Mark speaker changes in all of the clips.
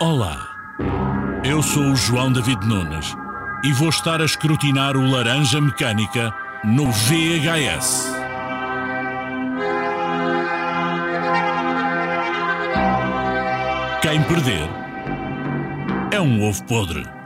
Speaker 1: Olá, eu sou o João David Nunes e vou estar a escrutinar o Laranja Mecânica no VHS. Quem perder é um ovo podre.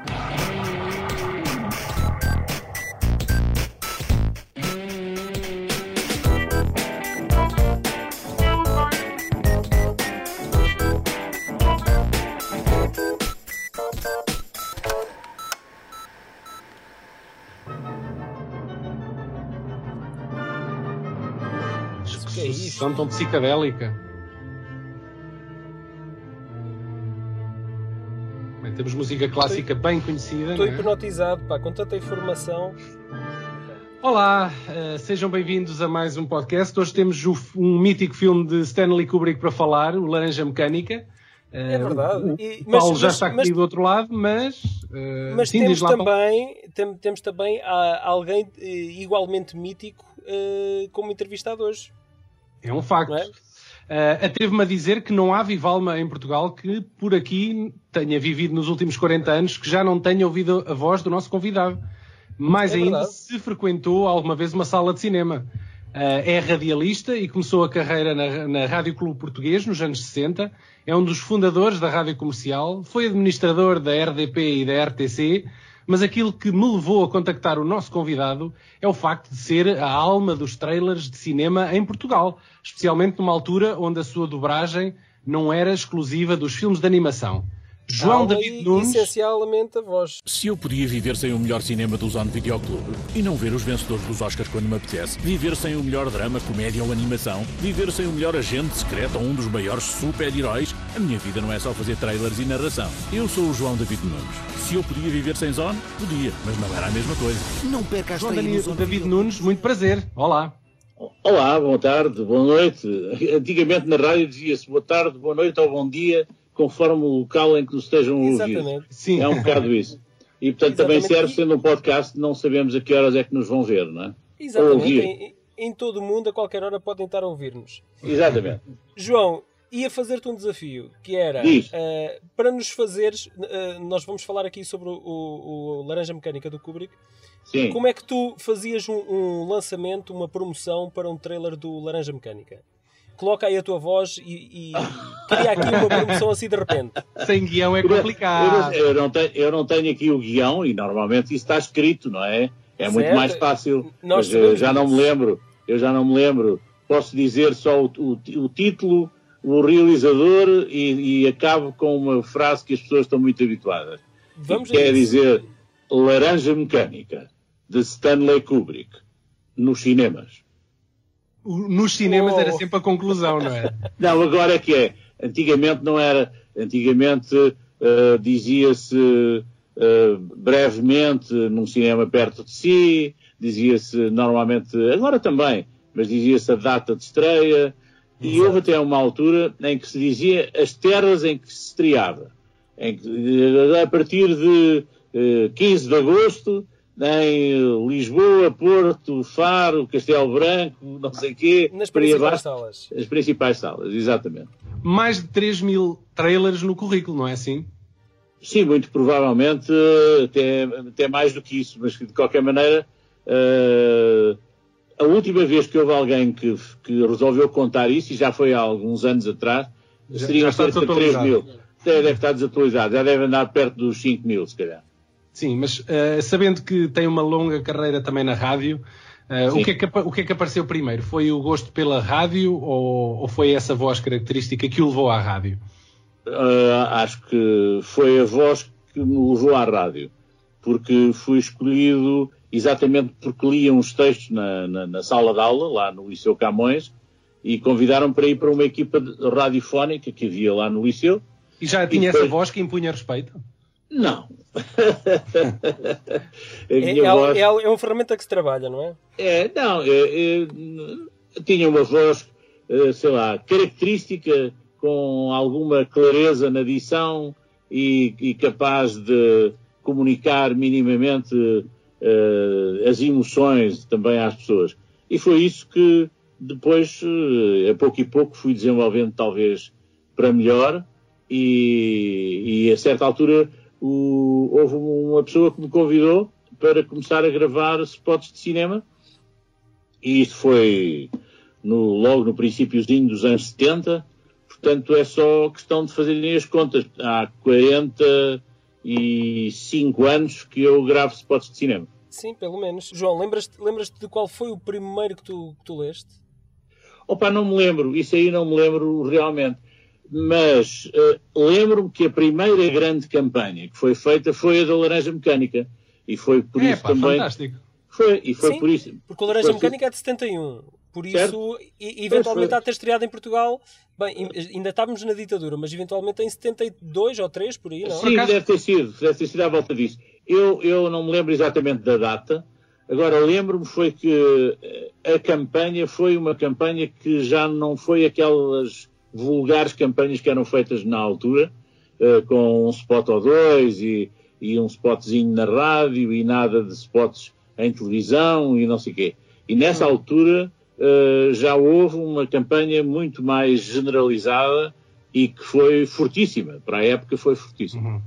Speaker 2: Tão psicadélica. Bem, temos música clássica bem conhecida.
Speaker 3: Estou
Speaker 2: é?
Speaker 3: hipnotizado, pá, com tanta informação.
Speaker 2: Olá, eh, sejam bem-vindos a mais um podcast. Hoje temos um mítico filme de Stanley Kubrick para falar, o Laranja Mecânica.
Speaker 3: É verdade.
Speaker 2: O,
Speaker 3: E- mas-
Speaker 2: Paulo já
Speaker 3: mas-
Speaker 2: está aqui
Speaker 3: mas-
Speaker 2: do outro lado, mas. eh,
Speaker 3: Mas
Speaker 2: sim,
Speaker 3: temos também, tem- temos também alguém eh, igualmente mítico eh, como entrevistado hoje.
Speaker 2: É um facto.
Speaker 3: É?
Speaker 2: Uh, Atrevo-me a dizer que não há Vivalma em Portugal que por aqui tenha vivido nos últimos 40 anos que já não tenha ouvido a voz do nosso convidado. Mais
Speaker 3: É
Speaker 2: ainda
Speaker 3: verdade.
Speaker 2: se frequentou alguma vez uma sala de cinema. Uh, é radialista e começou a carreira na, na Rádio Clube Português nos anos 60. É um dos fundadores da Rádio Comercial. Foi administrador da RDP e da RTC. Mas aquilo que me levou a contactar o nosso convidado é o facto de ser a alma dos trailers de cinema em Portugal, especialmente numa altura onde a sua dobragem não era exclusiva dos filmes de animação. João David Nunes.
Speaker 3: Essencialmente a voz.
Speaker 1: Se eu podia viver sem o melhor cinema do Zone Videoclube e não ver os vencedores dos Oscars quando me apetece, viver sem o melhor drama, comédia ou animação, viver sem o melhor agente secreto ou um dos maiores super-heróis, a minha vida não é só fazer trailers e narração. Eu sou o João David Nunes. Se eu podia viver sem Zone, podia, mas não era a mesma coisa.
Speaker 4: Não perca
Speaker 2: João Dani-
Speaker 4: Zona
Speaker 2: David
Speaker 4: Video.
Speaker 2: Nunes, muito prazer. Olá.
Speaker 5: Olá, boa tarde, boa noite. Antigamente na rádio dizia-se boa tarde, boa noite ou bom dia, conforme o local em que nos estejam.
Speaker 3: Exatamente.
Speaker 2: Sim.
Speaker 5: É um bocado isso. E portanto também
Speaker 3: Exatamente.
Speaker 5: serve, sendo um podcast, não sabemos a que horas é que nos vão ver, não é?
Speaker 3: Exatamente. Em, em todo o mundo, a qualquer hora, podem estar a ouvir-nos.
Speaker 5: Exatamente.
Speaker 3: João, ia fazer-te um desafio, que era eh, para nos fazeres. eh, nós vamos falar aqui sobre o, o- o Laranja Mecânica do Kubrick.
Speaker 5: Sim.
Speaker 3: Como é que tu fazias um, um lançamento, uma promoção para um trailer do Laranja Mecânica? Coloca aí a tua voz e, e cria aqui uma promoção assim de repente.
Speaker 2: Sem guião é
Speaker 5: Eu
Speaker 2: complicado.
Speaker 5: Eu não, tenho, eu não tenho aqui o guião e normalmente isso está escrito, não é? É muito
Speaker 3: Certo.
Speaker 5: mais fácil.
Speaker 3: Nós
Speaker 5: Mas eu
Speaker 3: sabemos
Speaker 5: já não me lembro. Eu já não me lembro. Posso dizer só o, o- o título, o realizador e, e acabo com uma frase que as pessoas estão muito habituadas.
Speaker 3: Vamos a
Speaker 5: quer
Speaker 3: isso.
Speaker 5: dizer Laranja Mecânica, de Stanley Kubrick, nos cinemas.
Speaker 2: Nos cinemas
Speaker 3: Oh.
Speaker 2: era sempre a conclusão, não é?
Speaker 5: Não, agora é que é. Antigamente não era. Antigamente eh, dizia-se eh, brevemente num cinema perto de si, dizia-se normalmente, agora também, mas dizia-se a data de estreia, e houve até uma altura em que se dizia as terras em que se estreava. Em que, eh, a partir de eh, 15 de agosto, em Lisboa, Porto, Faro, Castelo Branco, não sei o quê,
Speaker 3: Nas principais salas.
Speaker 5: As principais salas, exatamente.
Speaker 2: Mais de 3 mil trailers no currículo, não é assim?
Speaker 5: Sim, muito provavelmente até, até mais do que isso, mas de qualquer maneira, eh, a última vez que houve alguém que, que resolveu contar isso, e já foi há alguns anos atrás,
Speaker 2: Já-
Speaker 5: seriam
Speaker 2: já
Speaker 5: cerca de 3
Speaker 2: desatualizado.
Speaker 5: mil. Deve estar desatualizado, já deve andar perto dos 5 mil, se calhar.
Speaker 2: Sim, mas eh, sabendo que tem uma longa carreira também na rádio, eh, o, que é que, o que é que apareceu primeiro? Foi o gosto pela rádio ou, ou foi essa voz característica que o levou à rádio?
Speaker 5: Uh, acho que foi a voz que me levou à rádio, porque fui escolhido exatamente porque lia uns textos na, na- na sala de aula, lá no Liceu Camões, e convidaram para ir para uma equipa radiofónica que havia lá no Liceu.
Speaker 2: E já tinha essa
Speaker 5: depois-
Speaker 2: voz que impunha respeito?
Speaker 5: Não.
Speaker 3: É, é,
Speaker 5: voz...
Speaker 3: é, é uma ferramenta que se trabalha, não é?
Speaker 5: É, não, é, é, tinha uma voz, eh, sei lá, característica, com alguma clareza na dição e, e capaz de comunicar minimamente eh, as emoções também às pessoas. E foi isso que depois, eh, a pouco e pouco, fui desenvolvendo talvez para melhor e, e a certa altura o, houve uma pessoa que me convidou para começar a gravar spots de cinema e isso foi no, logo no princípiozinho dos anos 70 portanto é só questão de fazerem as contas há 45 anos que eu gravo spots de cinema
Speaker 3: Sim, pelo menos. João, lembras-te lembras de qual foi o primeiro que tu, que tu leste?
Speaker 5: Opa, não me lembro, isso aí não me lembro realmente. Mas uh, lembro-me que a primeira grande campanha que foi feita foi a da Laranja Mecânica. E foi por
Speaker 2: é,
Speaker 5: isso
Speaker 2: pá,
Speaker 5: também.
Speaker 2: Fantástico.
Speaker 5: Foi, e foi
Speaker 3: Sim,
Speaker 5: por isso.
Speaker 3: Porque o Laranja
Speaker 5: foi-
Speaker 3: Mecânica é de 71. Por isso,
Speaker 5: Certo.
Speaker 3: e, eventualmente há de ter estreado em Portugal. Bem, ainda estávamos na ditadura, mas eventualmente em 72 ou 3 por aí, não?
Speaker 5: Sim,
Speaker 2: acaso-
Speaker 5: deve ter sido, deve ter sido à volta disso. Eu, eu não me lembro exatamente da data. Agora, lembro-me foi que eh, a campanha foi uma campanha que já não foi aquelas vulgares campanhas que eram feitas na altura, eh, com um spot ou dois e, e um spotzinho na rádio e nada de spots em televisão e não sei o quê. E nessa altura eh, já houve uma campanha muito mais generalizada e que foi fortíssima. Para a época foi fortíssima.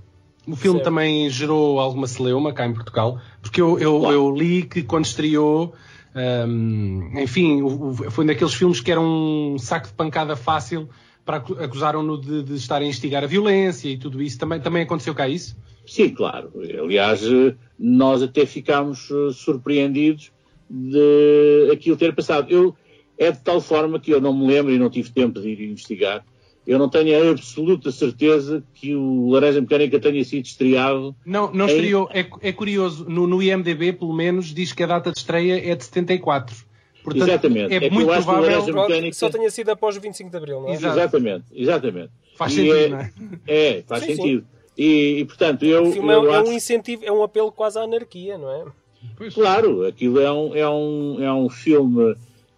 Speaker 2: O filme
Speaker 3: Certo.
Speaker 2: também gerou alguma celeuma cá em Portugal, porque eu, eu,
Speaker 5: Claro.
Speaker 2: eu li que quando estreou, hum, enfim, foi um daqueles filmes que era um saco de pancada fácil para acu- acusaram-no de, de estar a instigar a violência e tudo isso. Também, também aconteceu cá isso?
Speaker 5: Sim, claro. Aliás, nós até ficámos eh, surpreendidos de aquilo ter passado. Eu, é de tal forma que eu não me lembro e não tive tempo de ir investigar. Eu não tenho a absoluta certeza que o Laranja Mecânica tenha sido estreado.
Speaker 2: Não, não
Speaker 5: Em-
Speaker 2: estreou. É, é curioso, no, no IMDB, pelo menos, diz que a data de estreia é de 74. Portanto,
Speaker 5: Exatamente.
Speaker 2: é,
Speaker 5: É que
Speaker 2: muito
Speaker 5: que
Speaker 2: provável.
Speaker 3: Pronto,
Speaker 5: Mecânica-
Speaker 3: Só tenha sido após o 25 de Abril, não é?
Speaker 2: Exato.
Speaker 5: Exatamente, exatamente.
Speaker 2: Faz
Speaker 5: E
Speaker 2: sentido,
Speaker 5: é-
Speaker 2: não é?
Speaker 5: É, faz
Speaker 3: Sim, sim.
Speaker 5: sentido. E, e, portanto, eu,
Speaker 3: O filme é,
Speaker 5: eu
Speaker 3: é
Speaker 5: acho...
Speaker 3: um incentivo, é um apelo quase à anarquia, não é?
Speaker 2: Pois.
Speaker 5: Claro, aquilo é um, é um, é um filme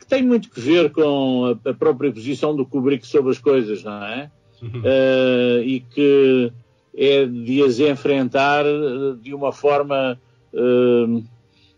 Speaker 5: que tem muito que ver com a, a própria posição do Kubrick sobre as coisas, não é? Eh, e que é de as enfrentar eh, de uma forma eh,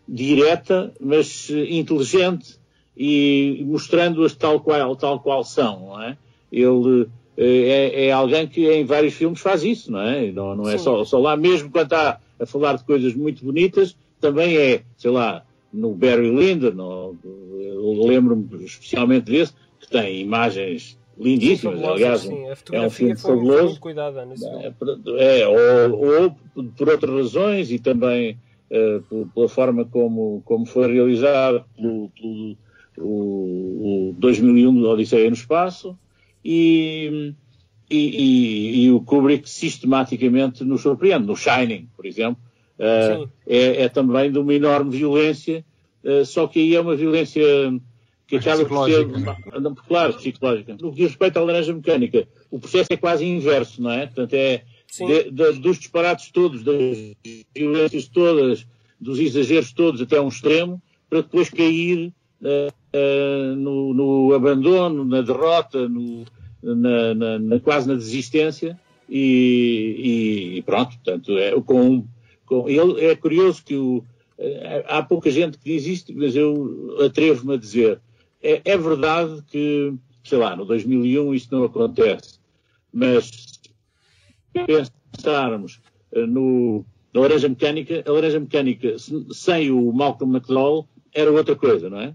Speaker 5: direta, mas inteligente e mostrando-as tal qual, tal qual são, não é? Ele é, é alguém que em vários filmes faz isso, não é? Não, não é só, só lá, mesmo quando está a falar de coisas muito bonitas, também é, sei lá, no Barry Lyndon, eu lembro-me especialmente desse, que tem imagens lindíssimas,
Speaker 3: Fabuloso,
Speaker 5: aliás,
Speaker 3: sim.
Speaker 5: É um filme
Speaker 3: foi, foi
Speaker 5: fabuloso.
Speaker 3: muito cuidada nesse filme.
Speaker 5: É, é, ou, ou por outras razões e também por- pela forma como, como foi realizado pelo, pelo o, o 2001 do Odisseia no Espaço e, e, e- e o Kubrick sistematicamente nos surpreende. No Shining, por exemplo,
Speaker 3: Sim.
Speaker 5: é, é também de uma enorme violência, eh, só que aí é uma violência que acaba por ser,
Speaker 2: psicológica.
Speaker 5: não, claro, psicológica. No que diz respeito à laranja mecânica, o processo é quase inverso, não é? Portanto, é de- de- dos disparates todos, das violências todas, dos exageros todos até um extremo, para depois cair eh, no, no abandono, na derrota, no- na, na- na- quase na desistência e, e pronto, portanto, é, com, com, ele, é curioso que o, eh, há pouca gente que diz isto, mas eu atrevo-me a dizer, é, é verdade que, sei lá, no 2001 isto não acontece, mas se pensarmos eh, no, na Laranja Mecânica, a Laranja Mecânica se- sem o Malcolm McDowell era outra coisa, não é?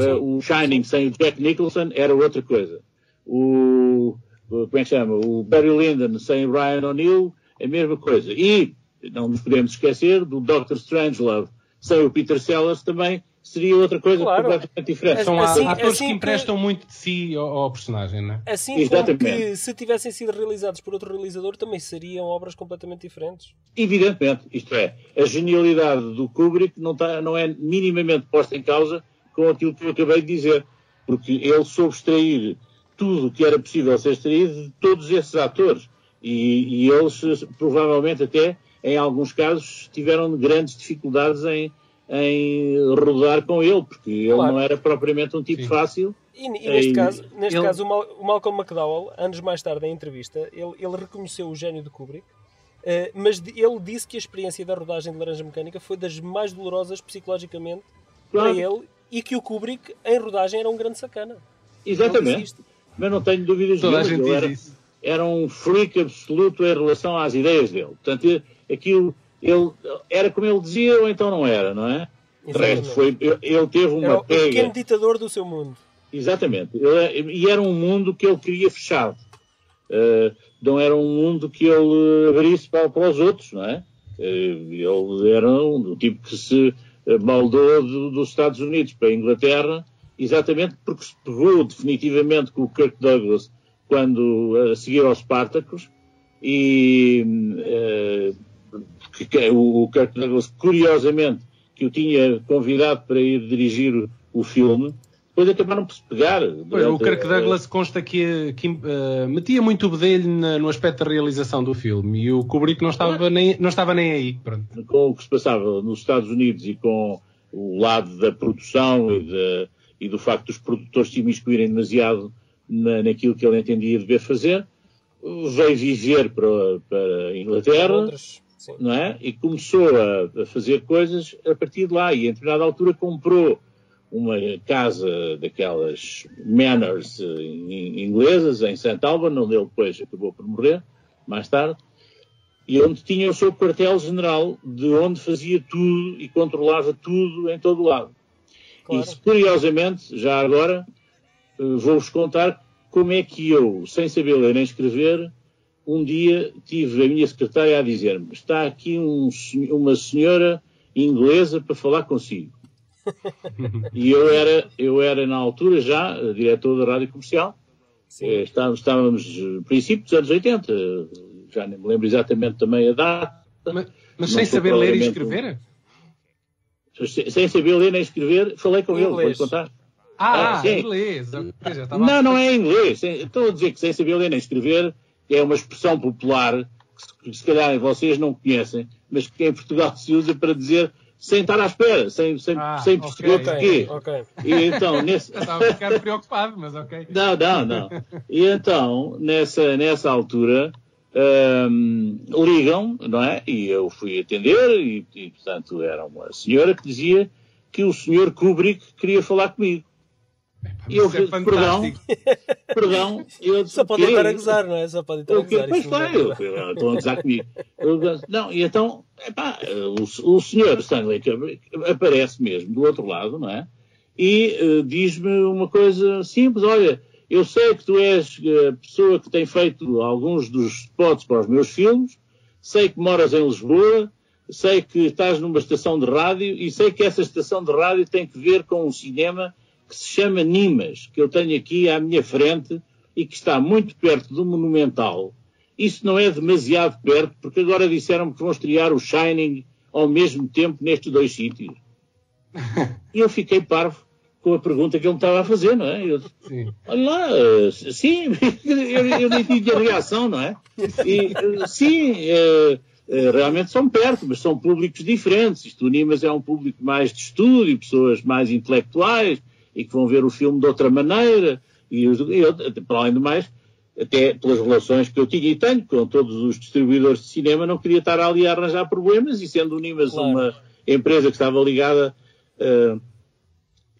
Speaker 5: Eh, o Shining sem o Jack Nicholson era outra coisa. O, o- como é que chama? O Barry Lyndon sem o Ryan O'Neill, é a mesma coisa. E não nos podemos esquecer do Dr. Strangelove sem o Peter Sellers também seria outra coisa
Speaker 3: Claro.
Speaker 5: completamente diferente.
Speaker 2: São
Speaker 3: Assim-
Speaker 2: atores
Speaker 3: assim
Speaker 2: que
Speaker 3: que-
Speaker 2: emprestam muito de si ao, ao personagem, não é?
Speaker 3: Assim como
Speaker 5: Exatamente.
Speaker 3: que se tivessem sido realizados por outro realizador também seriam obras completamente diferentes.
Speaker 5: Evidentemente, isto é, a genialidade do Kubrick não, está, não é minimamente posta em causa com aquilo que eu acabei de dizer, porque ele soube extrair tudo o que era possível ser extraído de todos esses atores e, e eles provavelmente até em alguns casos tiveram grandes dificuldades em, em rodar com ele, porque ele
Speaker 3: Claro.
Speaker 5: não era propriamente um tipo
Speaker 2: Sim.
Speaker 5: fácil.
Speaker 3: E, e neste
Speaker 5: Ei,
Speaker 3: caso, neste
Speaker 2: ele-
Speaker 3: caso o, Mal- o Malcolm McDowell, anos mais tarde em entrevista, ele, ele reconheceu o gênio de Kubrick, eh, mas de- ele disse que a experiência da rodagem de Laranja Mecânica foi das mais dolorosas psicologicamente
Speaker 5: Claro.
Speaker 3: para ele e que o Kubrick em rodagem era um grande sacana. Ele
Speaker 5: Exatamente. Mas não tenho dúvidas
Speaker 2: Toda a
Speaker 5: nenhumas,
Speaker 2: gente
Speaker 5: ele
Speaker 2: diz
Speaker 5: era-
Speaker 2: isso.
Speaker 5: era um freak absoluto em relação às ideias dele. Portanto, aquilo, ele, era como ele dizia ou então não era, não é? De resto, foi, ele teve uma
Speaker 3: era o
Speaker 5: pega.
Speaker 3: pequeno ditador do seu mundo.
Speaker 5: Exatamente. Ele- e era um mundo que ele queria fechado. Uh, não era um mundo que ele abrisse para, para os outros, não é? Uh, ele era um, do tipo que se uh, moldou do- dos Estados Unidos para a Inglaterra, exatamente porque se pegou definitivamente com o Kirk Douglas quando a seguir aos Spartacus e uh, que- que o o Kirk Douglas, curiosamente, que o tinha convidado para ir dirigir o, o filme, depois acabaram por se pegar.
Speaker 2: Pois, o Kirk Douglas consta que, que, eh, metia muito o bedelho na- no aspecto da realização do filme e o Kubrick não estava nem, não estava nem aí. Pronto.
Speaker 5: com o que se passava nos Estados Unidos e com o lado da produção e, da- e do facto dos produtores se imiscuírem demasiado na, naquilo que ele entendia dever fazer, veio viver para, para a Inglaterra,
Speaker 3: Londres, sim.
Speaker 5: não é? E começou a, a fazer coisas a partir de lá. E em determinada altura comprou uma casa daquelas manors eh, in- inglesas em St. Albans, onde ele depois acabou por morrer, mais tarde, e onde tinha o seu quartel-general, de onde fazia tudo e controlava tudo em todo o lado.
Speaker 3: Claro.
Speaker 5: E curiosamente, já agora, eh, vou-vos contar como é que eu, sem saber ler nem escrever, um dia tive a minha secretária a dizer-me: está aqui um uma senhora inglesa para falar consigo. e eu era, eu era na altura já diretor da rádio comercial. Eh, Estávamos, estávamos eh, princípio dos anos 80, eh, já nem me lembro exatamente também a data.
Speaker 2: Mas, mas sem saber ler e
Speaker 5: um-
Speaker 2: escrever?
Speaker 5: Sem sem saber ler nem escrever, falei com ele,
Speaker 3: Inglês.
Speaker 5: vou contar.
Speaker 2: Ah,
Speaker 5: Ah, sim.
Speaker 2: inglês.
Speaker 5: Não, não é em inglês. Estou a dizer que sem saber ler nem escrever é uma expressão popular que se, que calhar vocês não conhecem, mas que em Portugal se usa para dizer sem estar à espera, sem, sem,
Speaker 2: Ah,
Speaker 5: sem perceber porquê.
Speaker 3: Ok.
Speaker 5: E então, nesse...
Speaker 2: Já estava a ficar preocupado, mas ok.
Speaker 5: Não, não, não. E então, nessa, nessa altura, hum, ligam, não é? E eu fui atender, e, e, portanto era uma senhora que dizia que o senhor Kubrick queria falar comigo. E eu
Speaker 2: é
Speaker 5: perdão, perdão, eu disse,
Speaker 3: Só pode
Speaker 5: "Quê?"
Speaker 3: estar a gozar, não é? Só pode estar a gozar.
Speaker 5: pois
Speaker 3: é
Speaker 5: claro, eu, eu, estão a gozar comigo. Eu, não, e então, epá, o, o senhor Stanley Kubrick aparece mesmo do outro lado, não é? E eh, diz-me uma coisa simples: olha, eu sei que tu és a pessoa que tem feito alguns dos spots para os meus filmes, sei que moras em Lisboa, sei que estás numa estação de rádio e sei que essa estação de rádio tem que ver com um cinema que se chama Nimas, que eu tenho aqui à minha frente e que está muito perto do Monumental. Isso não é demasiado perto, porque agora disseram que vão estrear o Shining ao mesmo tempo nestes dois sítios. E eu fiquei parvo com a pergunta que ele me estava a fazer, não é? Eu,
Speaker 2: Sim.
Speaker 5: Olha lá, eh, sim, eu, eu nem tive a reação, não é? E, eh, sim, eh, realmente são perto, mas são públicos diferentes. Isto, o Nimas é um público mais de estudo pessoas mais intelectuais e que vão ver o filme de outra maneira. E eu, para além do mais, até pelas relações que eu tinha e tenho com todos os distribuidores de cinema, não queria estar ali a arranjar problemas e sendo o Nimas
Speaker 3: Claro.
Speaker 5: uma empresa que estava ligada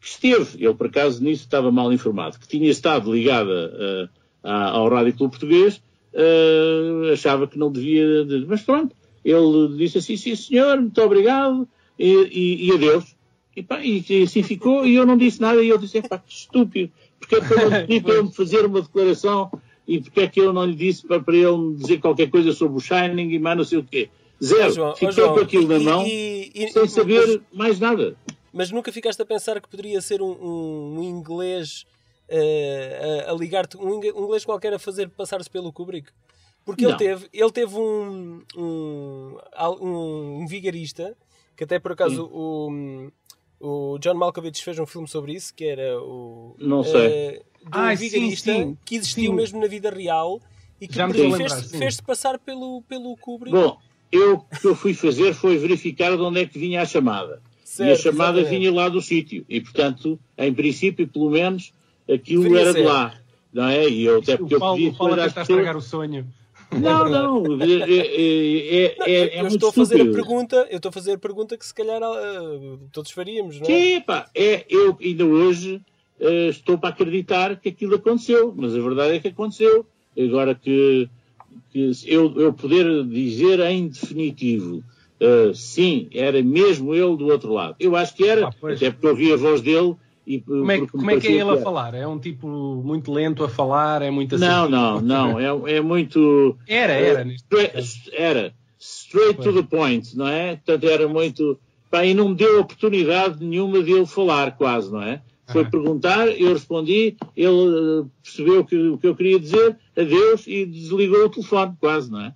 Speaker 5: que esteve, eu por acaso nisso estava mal informado, que tinha estado ligada à- ao Rádio Clube Português, eh, achava que não devia. de- Mas pronto, ele disse assim: sim senhor, muito obrigado, e, e, e adeus. E, pá, e, e assim ficou, e eu não disse nada, e eu disse: pá, que estúpido, porque é que eu não pedi para ele me fazer uma declaração e porque é que eu não lhe disse para, para ele me dizer qualquer coisa sobre o Shining e mais não sei o quê. Zero,
Speaker 3: João, ó,
Speaker 5: fiquei
Speaker 3: João,
Speaker 5: com aquilo na mão,
Speaker 3: e- e-
Speaker 5: sem
Speaker 3: mas-
Speaker 5: saber mais nada.
Speaker 3: Mas nunca ficaste a pensar que poderia ser um, um- um inglês eh, a, a ligar-te, um um inglês qualquer a fazer passar-se pelo Kubrick? Porque ele teve, ele teve um, um, um vigarista, que até por acaso o, o John Malkovich fez um filme sobre isso, que era o.
Speaker 5: Não sei.
Speaker 3: eh, de um
Speaker 2: Ai, sim,
Speaker 3: vigarista
Speaker 2: sim,
Speaker 3: que existiu
Speaker 2: sim.
Speaker 3: mesmo na vida real e que
Speaker 2: me
Speaker 3: fez- fez-se passar pelo, pelo Kubrick.
Speaker 5: Bom, eu o que eu fui fazer foi verificar de onde é que vinha a chamada. e a
Speaker 3: Certo,
Speaker 5: chamada
Speaker 3: exatamente.
Speaker 5: vinha lá do sítio. E, portanto, em princípio, pelo menos, aquilo
Speaker 3: Deveria
Speaker 5: era
Speaker 3: ser.
Speaker 5: de lá. Não é? E eu até porque
Speaker 2: O
Speaker 5: eu
Speaker 2: Paulo,
Speaker 5: pedi
Speaker 2: o Paulo até está a estragar o sonho.
Speaker 5: Não, não. É, é, é, é,
Speaker 3: eu estou a fazer a pergunta, eu estou a fazer a pergunta que se calhar ah, todos faríamos, não é?
Speaker 5: Sim, pá, é, eu ainda hoje eh, estou para acreditar que aquilo aconteceu, mas a verdade é que aconteceu. agora que, que eu, eu poder dizer em definitivo, uh, sim, era mesmo ele do outro lado. Eu acho que era, ah, até porque eu ouvi a voz dele e,
Speaker 2: como é, como é que é ele a falar? É um tipo muito lento a falar? É muito
Speaker 5: Não, não, não. É, é muito.
Speaker 2: Era, era. Uh,
Speaker 5: straight, era. Straight to the point, não é? Portanto, era muito. Pá, e não me deu oportunidade nenhuma de ele falar, quase, não é? Foi perguntar, eu respondi, ele uh, percebeu que, o que eu queria dizer, adeus, e desligou o telefone, quase, não é?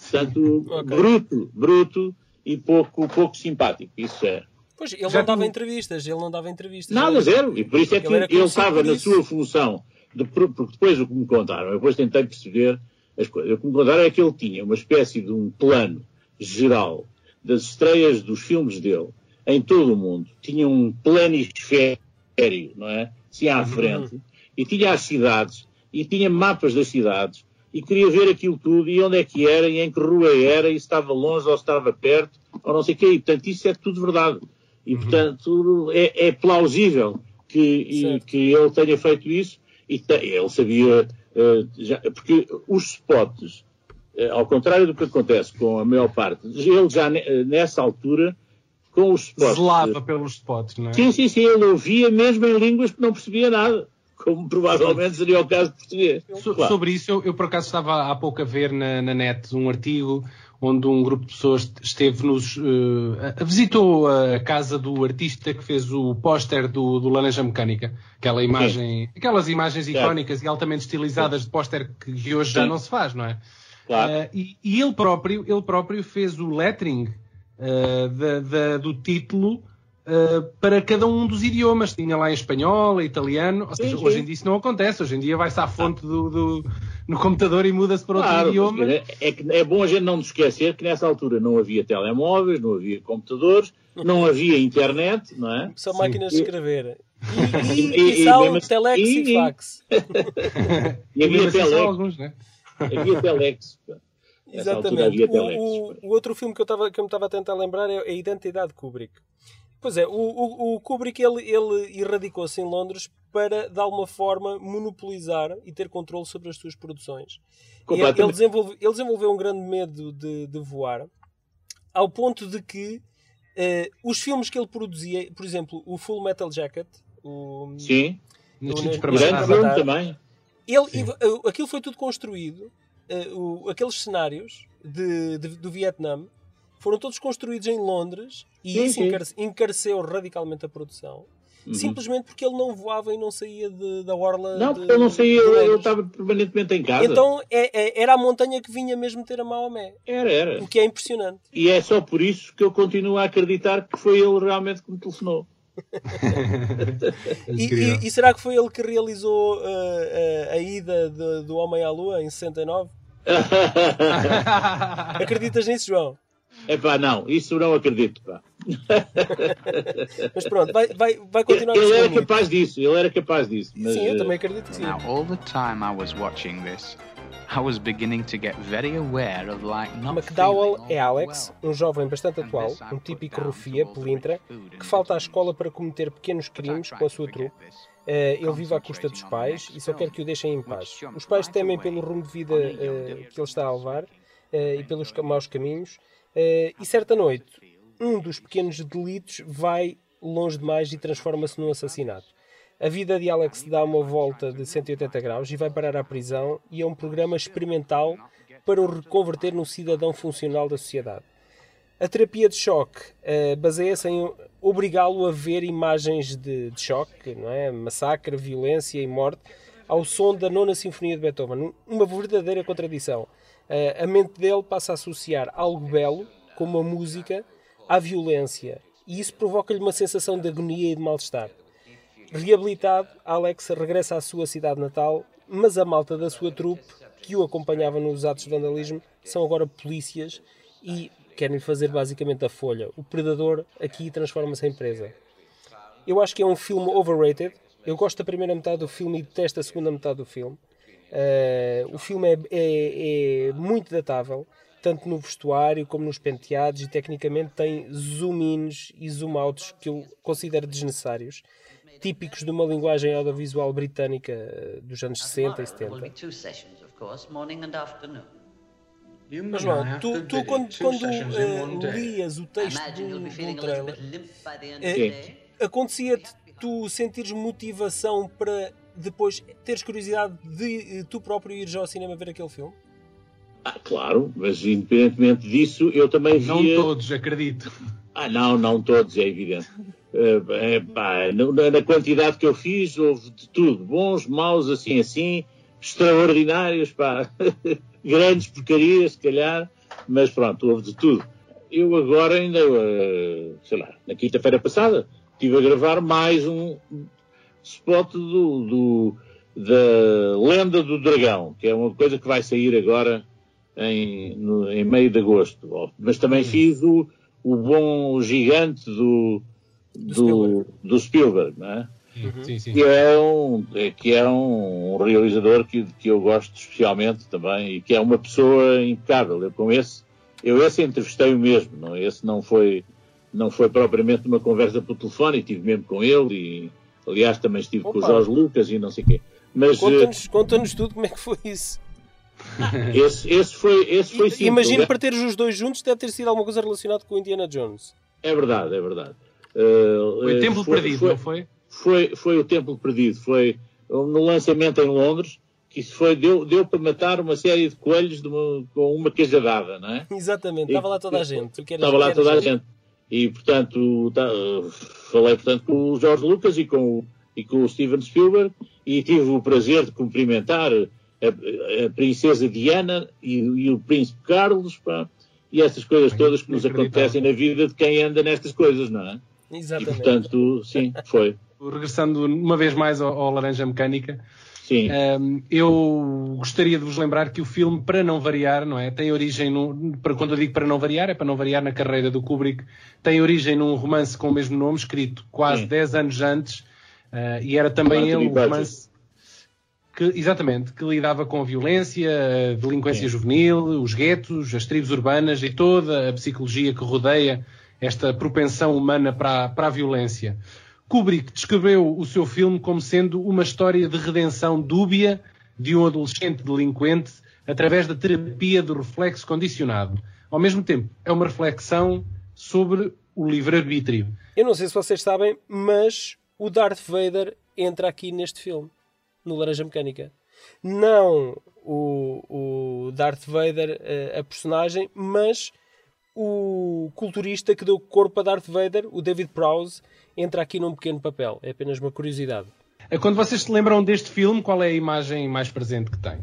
Speaker 5: Portanto, okay. bruto, bruto e pouco, pouco simpático, isso é.
Speaker 3: Pois, ele Já não dava entrevistas, ele não dava entrevistas.
Speaker 5: Nada, zero. E por isso é que ele, ele estava na sua função, de, porque depois o que me contaram, eu depois tentei perceber as coisas. O que me contaram é que ele tinha uma espécie de um plano geral das estreias dos filmes dele em todo o mundo. Tinha um planisfério, não é? Assim à uhum. frente. Uhum. E tinha as cidades, e tinha mapas das cidades, e queria ver aquilo tudo, e onde é que era, e em que rua era, e se estava longe ou se estava perto, ou não sei o quê. E, portanto, isso é tudo verdade. E, uhum. portanto, é, é plausível que, e, que ele tenha feito isso e te, ele sabia. Uh, já, porque os spots, uh, ao contrário do que acontece com a maior parte, ele já uh, nessa altura, com os spots.
Speaker 2: Zelava pelos spots, não é?
Speaker 5: Sim, sim, sim. Ele ouvia mesmo em línguas que não percebia nada. Como provavelmente seria o caso de português.
Speaker 2: So, claro. Sobre isso, eu, eu, por acaso estava há pouco a ver na, na net um artigo onde um grupo de pessoas esteve nos. Uh, visitou a casa do artista que fez o póster do, do Laranja Mecânica. Aquela imagem, Sim. aquelas imagens icónicas e altamente estilizadas de póster que hoje Sim. já não se faz, não é? Claro. Uh, e, e, ele próprio, ele próprio fez o lettering uh, do título Uh, para cada um dos idiomas. Tinha lá em espanhol, em italiano. Ou seja, sim, sim. hoje em dia isso não acontece. Hoje em dia vai-se à fonte do, do, no computador e muda-se para outro claro, idioma.
Speaker 5: É, é, é bom a gente não nos esquecer que nessa altura não havia telemóveis, não havia computadores, não havia internet, não é?
Speaker 3: Só máquinas de escrever. E, e, e, e, e telex e, e fax.
Speaker 5: e havia telex. Alguns, né? Havia telex.
Speaker 3: Exatamente. O, o, o, outro filme que eu, tava, que eu me estava a tentar lembrar é A Identidade de Kubrick. Pois é, o, o, o Kubrick ele, ele erradicou-se em Londres para, de alguma forma, monopolizar e ter controle sobre as suas produções. Ele, ele, desenvolve, ele desenvolveu um grande medo de, de voar, ao ponto de que uh, os filmes que ele produzia, por exemplo, o Full Metal Jacket, o,
Speaker 5: Sim, o, para matar, também.
Speaker 3: Ele, uh, aquilo foi tudo construído, uh, o, aqueles cenários de, de, do Vietnã foram todos construídos em Londres e sim, isso encareceu radicalmente a produção. Uhum. Simplesmente porque ele não voava e não saía de, da orla.
Speaker 5: Não, porque ele não saía, ele estava permanentemente em casa.
Speaker 3: Então é, é, era a montanha que vinha mesmo ter a Maomé.
Speaker 5: Era, era.
Speaker 3: O que é impressionante.
Speaker 5: E é só por isso que eu continuo a acreditar que foi ele realmente que me telefonou.
Speaker 3: e, e, e, será que foi ele que realizou uh, uh, a ida de, do Homem à Lua em 69? Acreditas nisso, João?
Speaker 5: É pá, não, isso não acredito, pá.
Speaker 3: mas pronto, vai, vai, vai continuar
Speaker 5: Ele era capaz disso, ele era capaz disso.
Speaker 3: Mas... Sim, eu também acredito que sim. Now,
Speaker 4: all the time I was watching this, I was beginning to get very aware of like not
Speaker 3: McDowell é Alex, um jovem bastante atual, um típico rufia, pelintra, que falta à escola para cometer pequenos crimes com a sua trupe. Uh, ele vive à custa dos pais e só quer que o deixem em paz. Os pais temem pelo rumo de vida uh, que ele está a levar uh, e pelos maus caminhos e certa noite, um dos pequenos delitos vai longe demais e transforma-se num assassinato. A vida de Alex dá uma volta de 180 graus e vai parar à prisão e é um programa experimental para o reconverter num cidadão funcional da sociedade. A terapia de choque uh, baseia-se em obrigá-lo a ver imagens de, de, choque, não é? massacre, violência e morte, ao som da nona sinfonia de Beethoven. Uma verdadeira contradição. Uh, a mente dele passa a associar algo belo, como a música, à violência, e isso provoca-lhe uma sensação de agonia e de mal-estar. Reabilitado, Alex regressa à sua cidade natal, mas a malta da sua trupe, que o acompanhava nos atos de vandalismo, são agora polícias e querem fazer basicamente a folha. O predador aqui transforma-se em presa. Eu acho que é um filme overrated. Eu gosto da primeira metade do filme e detesto a segunda metade do filme. Uh, o filme é, é, é, muito datável, tanto no vestuário como nos penteados, e tecnicamente tem zoom-ins e zoom-outs que eu considero desnecessários. típicos de uma linguagem audiovisual britânica eh, dos anos 60 e 70. Mas João, tu, tu quando, quando uh, lias o texto do, do trailer, uh, acontecia-te tu sentires motivação para depois teres curiosidade de uh, tu próprio ires ao cinema ver aquele filme?
Speaker 5: Ah, claro, mas independentemente disso, eu também via...
Speaker 2: Não todos, acredito.
Speaker 5: Ah, não, não todos, é evidente. Uh, é, pá, na, na, quantidade que eu fiz, houve de tudo. Bons, maus, assim, assim, extraordinários, pá. grandes porcarias, se calhar, mas pronto, houve de tudo. Eu agora ainda, uh, sei lá, na quinta-feira passada, estive a gravar mais um spot do, do, da Lenda do Dragão, que é uma coisa que vai sair agora em, no, em meio de agosto. Mas também fiz o, o bom gigante do, do, Spielberg, do Spielberg não é? Uhum. Sim, sim. Que, é um, é, que é um realizador que, que eu gosto especialmente também e que é uma pessoa impecável. Eu com esse, eu esse entrevistei o mesmo, não? esse não foi, não foi propriamente uma conversa por telefone, estive mesmo com ele e aliás também estive Opa. com o Jorge Lucas e não sei o quê.
Speaker 3: Mas conta-nos, uh, conta-nos tudo como é que foi isso.
Speaker 5: esse, esse foi, esse foi simples,
Speaker 3: Imagino para teres os dois juntos deve ter sido alguma coisa relacionada com o Indiana Jones.
Speaker 5: É verdade, é verdade. Uh,
Speaker 2: foi Templo foi, Perdido, foi, não foi?
Speaker 5: foi, foi o Templo Perdido, foi no lançamento em Londres, que isso foi, deu, deu para matar uma série de coelhos de uma, com uma cajadada, não é?
Speaker 3: Exatamente, estava lá toda a gente.
Speaker 5: Estava lá toda a gente. E, portanto, tá, falei portanto, com o Jorge Lucas e com, e com o Steven Spielberg e tive o prazer de cumprimentar a, a Princesa Diana e, e, o Príncipe Carlos, pá, e essas coisas todas que nos acontecem na vida de quem anda nestas coisas, não é?
Speaker 3: Exatamente.
Speaker 5: E, portanto, sim, foi
Speaker 2: regressando uma vez mais ao, ao Laranja Mecânica,
Speaker 5: Sim.
Speaker 2: Um, eu gostaria de vos lembrar que o filme, para não variar, não é? Tem origem, no, para, quando eu digo para não variar, é para não variar na carreira do Kubrick, tem origem num romance com o mesmo nome, escrito quase Sim. 10 anos antes, uh, e era também ele um romance que, exatamente, que lidava com a violência, a delinquência Sim. juvenil, os guetos, as tribos urbanas e toda a psicologia que rodeia esta propensão humana para, para a violência. Kubrick descreveu o seu filme como sendo uma história de redenção dúbia de um adolescente delinquente através da terapia do reflexo condicionado. Ao mesmo tempo, é uma reflexão sobre o livre-arbítrio.
Speaker 3: Eu não sei se vocês sabem, mas o Darth Vader entra aqui neste filme, no Laranja Mecânica. Não o, o Darth Vader, a, a personagem, mas o culturista que deu corpo a Darth Vader, o David Prowse, entra aqui num pequeno papel. É apenas uma curiosidade.
Speaker 2: É quando vocês se lembram deste filme, qual é a imagem mais presente que tem?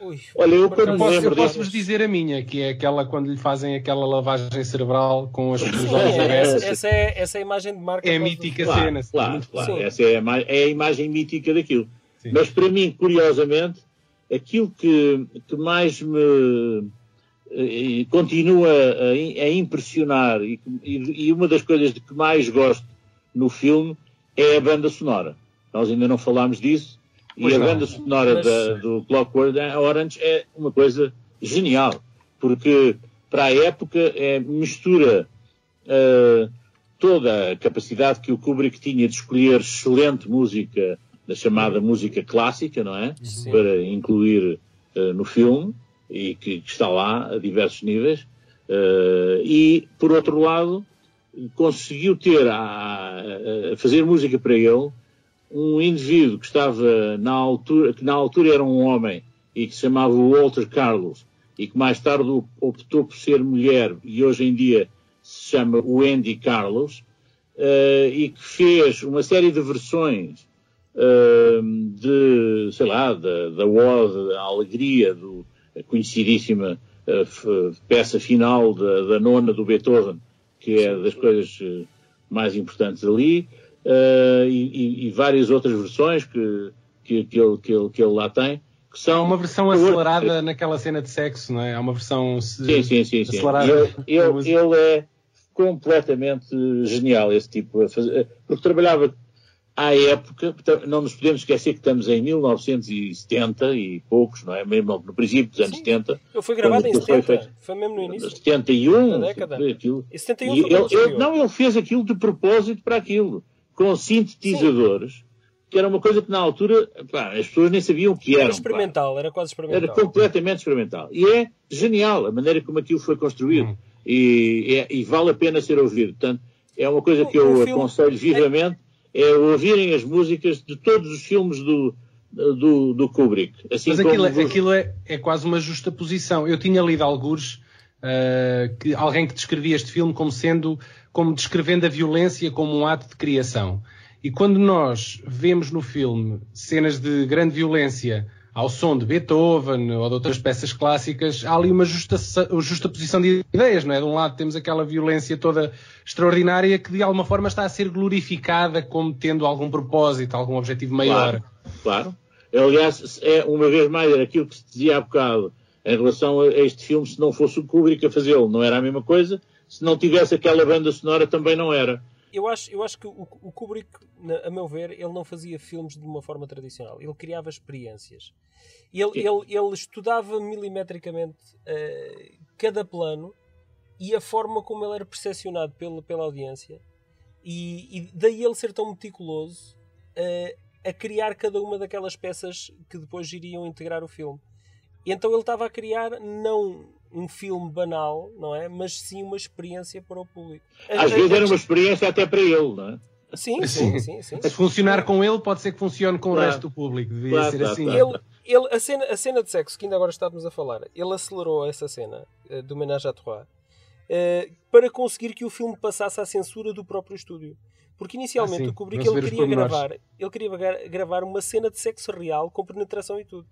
Speaker 5: Ui, Olha, eu,
Speaker 2: eu posso, eu posso vos dizer a minha, que é aquela quando lhe fazem aquela lavagem cerebral com as
Speaker 3: olhos abertos. Essa, é, essa é a imagem de marca.
Speaker 2: É a mítica
Speaker 5: claro,
Speaker 2: cena.
Speaker 5: Claro, claro. Essa é a, é a, imagem mítica daquilo. Sim. Mas para mim, curiosamente, aquilo que, que mais me continua a, a impressionar e, e, uma das coisas de que mais gosto no filme é a banda sonora. Nós ainda não falámos disso pois e não. a banda sonora Mas... da, do Clockwork Orange é uma coisa genial porque para a época é, mistura uh, toda a capacidade que o Kubrick tinha de escolher excelente música da chamada música clássica, não é? Sim. Para incluir uh, no filme e que, que está lá a diversos níveis, uh, e, por outro lado, conseguiu ter a, a, fazer música para ele um indivíduo que estava na altura, que na altura era um homem e que se chamava Walter Carlos e que mais tarde optou por ser mulher e hoje em dia se chama Wendy Carlos uh, e que fez uma série de versões uh, de, sei lá, da, da Ode, a Alegria, do, conhecidíssima uh, peça final da, da, nona do Beethoven, que é das coisas uh, mais importantes ali, uh, e, e, várias outras versões que, que, que, ele, que, ele, que ele lá tem. Que são
Speaker 2: uma versão acelerada naquela cena de sexo, não é? Há uma versão sim,
Speaker 5: sim, sim, sim. acelerada. Ele, ele, ele é completamente genial, esse tipo, porque trabalhava à época, não nos podemos esquecer que estamos em 1970 e poucos, não é? Mesmo no princípio dos anos Sim, 70.
Speaker 3: Ele foi gravado em 70, foi, foi, mesmo no início.
Speaker 5: 71, da década. Aquilo.
Speaker 3: E 71
Speaker 5: e ele, ele, não, ele fez aquilo de propósito para aquilo. com sintetizadores, que era uma coisa que na altura pá, as pessoas nem sabiam o que eram.
Speaker 3: Era experimental, era quase experimental.
Speaker 5: Era completamente experimental. E é genial a maneira como aquilo foi construído. Hum. E, e, e, vale a pena ser ouvido. Portanto, é uma coisa que eu aconselho vivamente, é ouvirem as músicas de todos os filmes do, do, do Kubrick.
Speaker 2: Assim Mas aquilo, como... aquilo é, é, quase uma justa posição. Eu tinha lido alguns uh, que alguém que descrevia este filme como sendo, como descrevendo a violência como um ato de criação. E quando nós vemos no filme cenas de grande violência ao som de Beethoven ou de outras peças clássicas, há ali uma justa, justa posição de ideias, não é? De um lado temos aquela violência toda extraordinária que de alguma forma está a ser glorificada como tendo algum propósito, algum objetivo maior.
Speaker 5: Claro, claro. Aliás, é uma vez mais aquilo que se dizia há bocado em relação a este filme, se não fosse o Kubrick a fazê-lo, não era a mesma coisa, se não tivesse aquela banda sonora também não era
Speaker 3: eu acho, eu acho que o, o Kubrick, a meu ver, ele não fazia filmes de uma forma tradicional. Ele criava experiências. Ele, ele, ele estudava milimetricamente uh, cada plano e a forma como ele era percepcionado pela, pela audiência. E, e daí ele ser tão meticuloso uh, a criar cada uma daquelas peças que depois iriam integrar o filme. E então ele estava a criar não um filme banal, não é? Mas sim uma experiência para o público.
Speaker 5: Às vezes era uma experiência até para ele, não é?
Speaker 3: Sim, sim, sim. sim,
Speaker 2: Se funcionar com ele, pode ser que funcione com claro. o resto do público. Devia claro, ser claro, assim.
Speaker 3: Ele, ele, a, cena, a cena de sexo que ainda agora estávamos a falar, ele acelerou essa cena uh, do Ménage à Trois uh, para conseguir que o filme passasse à censura do próprio estúdio. Porque inicialmente ah, o Kubrick ele queria gravar, ele queria gravar uma cena de sexo real com penetração e tudo.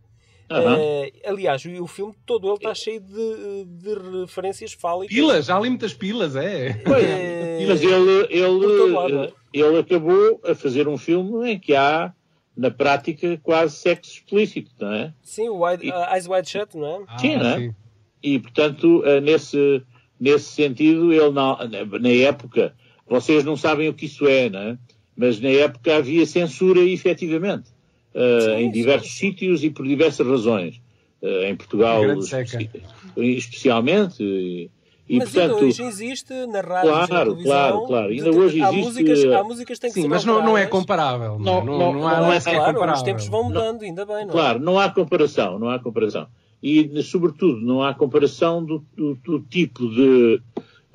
Speaker 3: Uhum. Uh, aliás, o, filme todo ele está cheio de, de, referências fálicas.
Speaker 2: Pilas, há ali muitas pilas, é.
Speaker 5: é... Mas ele, ele, lado, é? ele acabou a fazer um filme em que há, na prática, quase sexo explícito, não é?
Speaker 3: Sim, o wide, e... uh, Eyes Wide Shut, não é?
Speaker 5: Ah, sim, não é? E, portanto, nesse, nesse sentido, ele na, na época, vocês não sabem o que isso é, não é? Mas na época havia censura, efetivamente uh, sim, em diversos sim. sítios e por diversas razões. Uh, em Portugal, especialmente. E,
Speaker 3: e, mas portanto, ainda hoje existe na rádio
Speaker 5: claro, claro, claro. Ainda hoje
Speaker 3: há
Speaker 5: existe.
Speaker 3: Músicas, há músicas que têm que
Speaker 2: Sim,
Speaker 3: ser
Speaker 2: mas não, não, é comparável. Não, não, não, não, há, não é, é
Speaker 3: claro,
Speaker 2: comparável.
Speaker 3: Os tempos vão mudando, ainda bem. Não
Speaker 5: é? claro, não há comparação, não há comparação. E, sobretudo, não há comparação do, do, do tipo de,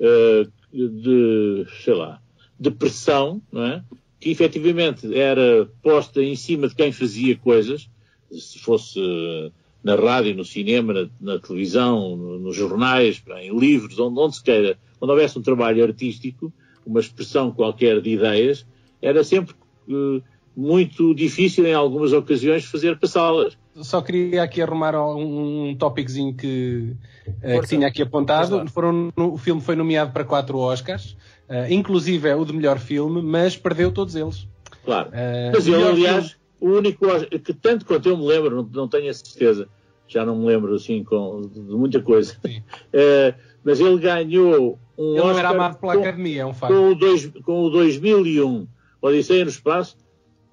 Speaker 5: uh, de, sei lá, de pressão, não é? Que efetivamente era posta em cima de quem fazia coisas, se fosse na rádio, no cinema, na, na televisão, no, nos jornais, em livros, onde, onde se queira, onde houvesse um trabalho artístico, uma expressão qualquer de ideias, era sempre uh, muito difícil em algumas ocasiões fazer passá-las.
Speaker 2: Só queria aqui arrumar um, um tópicozinho que, uh, que tinha aqui apontado. Foram, o filme foi nomeado para quatro Oscars. Uh, inclusive é o de melhor filme, mas perdeu todos eles.
Speaker 5: Claro. Uh, mas ele, aliás, filme... o único que tanto quanto eu me lembro, não, não tenho a certeza, já não me lembro assim com, de, muita coisa, uh, mas ele ganhou um
Speaker 2: ele
Speaker 5: Oscar
Speaker 2: não era amado pela com, Academia, é um facto.
Speaker 5: Com o, dois, com o 2001, Odisseia no Espaço,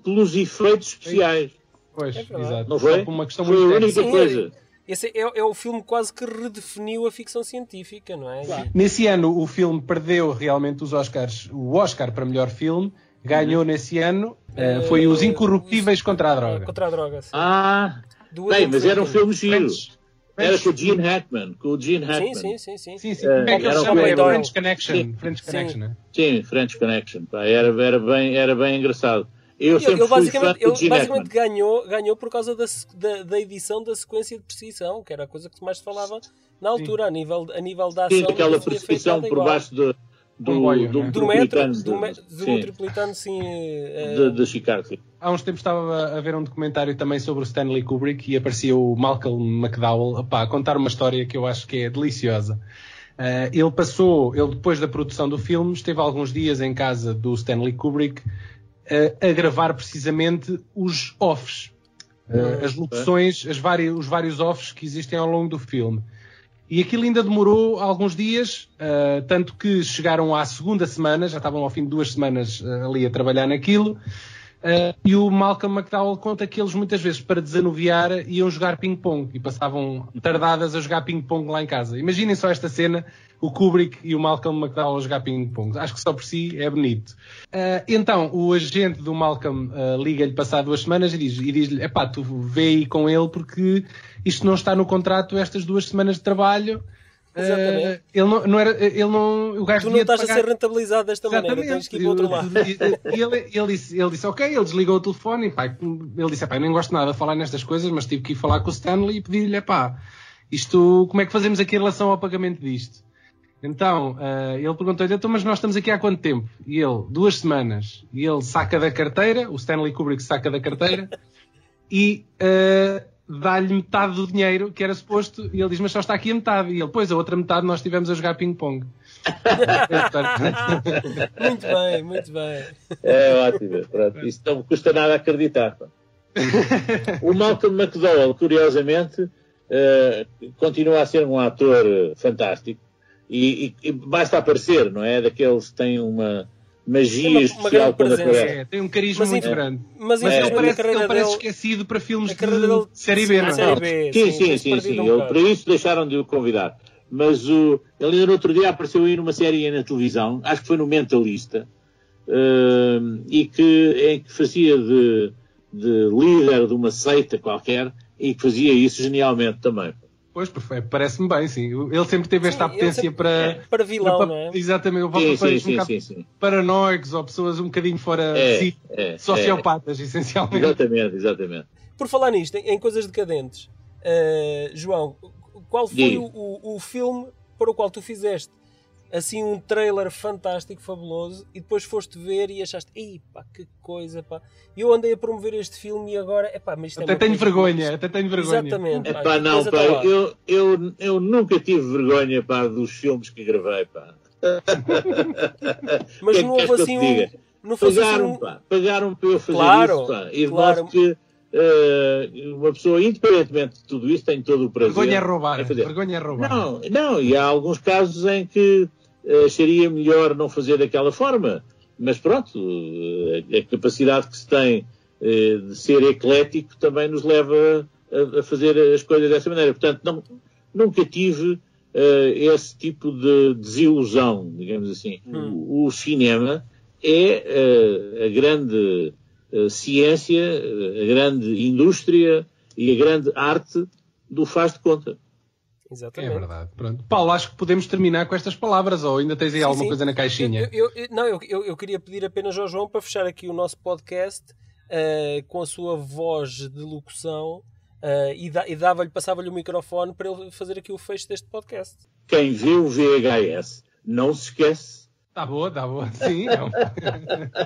Speaker 5: pelos efeitos especiais.
Speaker 2: Pois, é exato.
Speaker 5: Não foi?
Speaker 2: Uma questão
Speaker 5: foi
Speaker 2: muito
Speaker 5: a única coisa.
Speaker 3: Esse é, é, o filme quase que redefiniu a ficção científica, não é?
Speaker 2: Claro. Nesse ano o filme perdeu realmente os Oscars, o Oscar para melhor filme, ganhou uhum. nesse ano, uh, foi Os Incorruptíveis contra a Droga.
Speaker 3: Contra a Droga, sim.
Speaker 5: Ah, bem, mas era um filme giro. Era com o Gene Hackman, com o Gene Hackman.
Speaker 3: Sim, sim, sim. sim.
Speaker 2: sim, sim. Uh, Como é que ele chama? É French Connection. Sim. French Connection, né?
Speaker 5: Sim, French Connection. Pá, era, era, bem, era bem engraçado. Eu sempre ele, basicamente,
Speaker 3: ele basicamente ganhou, ganhou por causa da, da, da, edição da sequência de precisão, que era a coisa que mais se falava na altura, a nível, a nível da ação.
Speaker 5: Sim, aquela precisão por baixo do, do,
Speaker 3: comboio,
Speaker 5: do,
Speaker 3: né? do, metro, do, do, do metropolitano, sim. É...
Speaker 5: De, de, Chicago. Sim.
Speaker 2: Há uns tempos estava a ver um documentário também sobre o Stanley Kubrick e aparecia o Malcolm McDowell opá, a contar uma história que eu acho que é deliciosa. Uh, ele passou, ele depois da produção do filme, esteve alguns dias em casa do Stanley Kubrick a, gravar precisamente os offs, uh, as locuções, as várias, os vários offs que existem ao longo do filme. E aquilo ainda demorou alguns dias, uh, tanto que chegaram à segunda semana, já estavam ao fim de duas semanas uh, ali a trabalhar naquilo, Uh, e o Malcolm McDowell conta que eles muitas vezes, para desanuviar, iam jogar ping-pong e passavam tardadas a jogar ping-pong lá em casa. Imaginem só esta cena: o Kubrick e o Malcolm McDowell a jogar ping-pong. Acho que só por si é bonito. Uh, então, o agente do Malcolm uh, liga-lhe passado duas semanas e diz-lhe, diz epá, tu vê aí com ele porque isto não está no contrato estas duas semanas de trabalho. Uh, ele não, não, era, ele não, o gajo
Speaker 3: tu não estás
Speaker 2: pagar...
Speaker 3: a ser rentabilizado desta Exatamente. maneira, tens que ir para outro lado.
Speaker 2: Ele, ele, disse, ele disse, ok, ele desligou o telefone e pá, ele disse, pá, nem gosto nada de falar nestas coisas, mas tive que ir falar com o Stanley e pedir-lhe, pá, isto, como é que fazemos aqui em relação ao pagamento disto? Então, uh, ele perguntou-lhe, então, mas nós estamos aqui há quanto tempo? E ele, duas semanas. E ele saca da carteira, o Stanley Kubrick saca da carteira, e uh, dá-lhe metade do dinheiro que era suposto, e ele diz, mas só está aqui a metade. E ele, pois, a outra metade nós estivemos a jogar ping-pong.
Speaker 3: muito bem, muito bem.
Speaker 5: É ótimo, pronto. Isso não me custa nada acreditar. Pá. O Malcolm McDowell, curiosamente, uh, continua a ser um ator fantástico e, e, e, basta aparecer, não é? Daqueles que têm uma magia uma, especial
Speaker 2: quando aparece. É, tem um carisma mas, muito grande.
Speaker 3: Mas,
Speaker 2: mas
Speaker 3: é,
Speaker 2: ele, parece, ele parece esquecido para filmes de, de série B, não é?
Speaker 3: Série B,
Speaker 5: sim, sim, sim. sim, Um para isso deixaram de o convidar. Mas o, ele ainda no outro dia apareceu aí numa série na televisão, acho que foi no Mentalista, uh, e que, em que fazia de, de líder de uma seita qualquer e que fazia isso genialmente também.
Speaker 2: Pois, parece-me bem, sim. Ele sempre teve esta sim, apetência sempre, para.
Speaker 3: É, para vilão,
Speaker 2: para,
Speaker 3: não é?
Speaker 2: Exatamente,
Speaker 5: sim, papéis
Speaker 2: sim,
Speaker 5: sim, um sim, sim.
Speaker 2: paranoicos ou pessoas um bocadinho fora
Speaker 5: é,
Speaker 2: si,
Speaker 5: é,
Speaker 2: sociopatas,
Speaker 5: é.
Speaker 2: essencialmente.
Speaker 5: Exatamente, exatamente.
Speaker 3: Por falar nisto, em, em coisas decadentes, uh, João, qual foi o, o, o filme para o qual tu fizeste assim um trailer fantástico, fabuloso, e depois foste ver e achaste, ei pá, que coisa, pá. Eu andei a promover este filme e agora, é pá, mas isto
Speaker 2: até
Speaker 3: é
Speaker 2: tenho vergonha, até tenho vergonha.
Speaker 3: Exatamente.
Speaker 5: Pá, pá não, pá, eu, eu, eu nunca tive vergonha, pá, dos filmes que gravei, pá.
Speaker 3: mas não houve assim um... Não
Speaker 5: pagaram,
Speaker 3: assim
Speaker 5: pá, pagaram para eu fazer
Speaker 3: claro,
Speaker 5: isso, pá. E
Speaker 3: claro.
Speaker 5: que Uh, uma pessoa, independentemente de tudo isso, tem todo o prazer.
Speaker 2: Vergonha é roubar. Vergonha é roubar.
Speaker 5: Não, não, e há alguns casos em que acharia melhor não fazer daquela forma. Mas pronto, a capacidade que se tem de ser eclético também nos leva a, fazer as coisas dessa maneira. Portanto, não, nunca tive esse tipo de desilusão, digamos assim. Hum. O, o, cinema é a grande ciência, a grande indústria e a grande arte do faz de conta.
Speaker 3: Exatamente.
Speaker 2: É verdade. Pronto. Paulo, acho que podemos terminar com estas palavras, ou ainda tens aí sim, alguma sim. coisa na caixinha?
Speaker 3: Eu, eu, não, eu, eu, queria pedir apenas ao João para fechar aqui o nosso podcast uh, com a sua voz de locução uh, e, e dava-lhe, passava-lhe o microfone para ele fazer aqui o fecho deste podcast.
Speaker 5: Quem viu o VHS não se esquece.
Speaker 2: Está boa, está boa. Sim.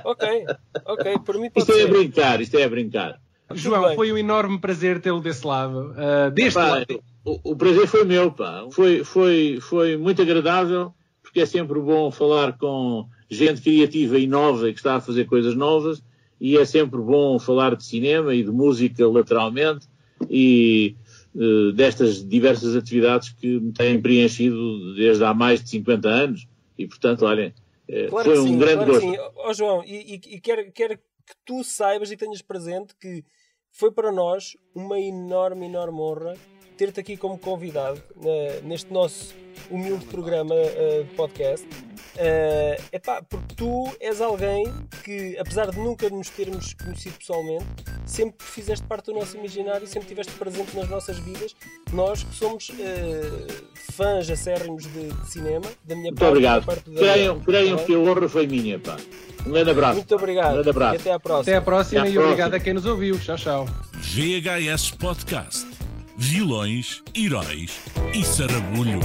Speaker 3: ok, ok. Por mim pode
Speaker 5: isto
Speaker 3: ser.
Speaker 5: é a brincar, isto é a brincar.
Speaker 2: João, foi um enorme prazer tê-lo desse lado. Uh, deste
Speaker 5: Epá,
Speaker 2: lado
Speaker 5: o, o, prazer foi meu, pá. Foi, foi, foi muito agradável, porque é sempre bom falar com gente criativa e nova e que está a fazer coisas novas, e é sempre bom falar de cinema e de música lateralmente, e uh, destas diversas atividades que me têm preenchido desde há mais de 50 anos, e portanto, olhem, uh,
Speaker 3: claro
Speaker 5: foi um
Speaker 3: sim,
Speaker 5: grande
Speaker 3: claro
Speaker 5: gosto.
Speaker 3: Sim. Oh, João, e, e, e quero, quero que tu saibas e tenhas presente que foi para nós uma enorme, enorme honra ter-te aqui como convidado uh, neste nosso humilde programa uh, de podcast. Uh, epá, porque tu és alguém que, apesar de nunca nos termos conhecido pessoalmente, sempre fizeste parte do nosso imaginário e sempre estiveste presente nas nossas vidas. Nós que somos uh, fãs acérrimos de, de, cinema, da minha
Speaker 5: Muito
Speaker 3: parte.
Speaker 5: obrigado.
Speaker 3: Parte da,
Speaker 5: creiam, creiam que a honra foi minha, pá. Um grande abraço.
Speaker 3: Muito obrigado.
Speaker 5: Um grande abraço.
Speaker 3: E até à próxima.
Speaker 2: Até à próxima
Speaker 5: Até à
Speaker 2: e
Speaker 5: próxima.
Speaker 2: obrigado a quem nos ouviu. Tchau, tchau.
Speaker 1: VHS Podcast vilões, heróis e sarabulho.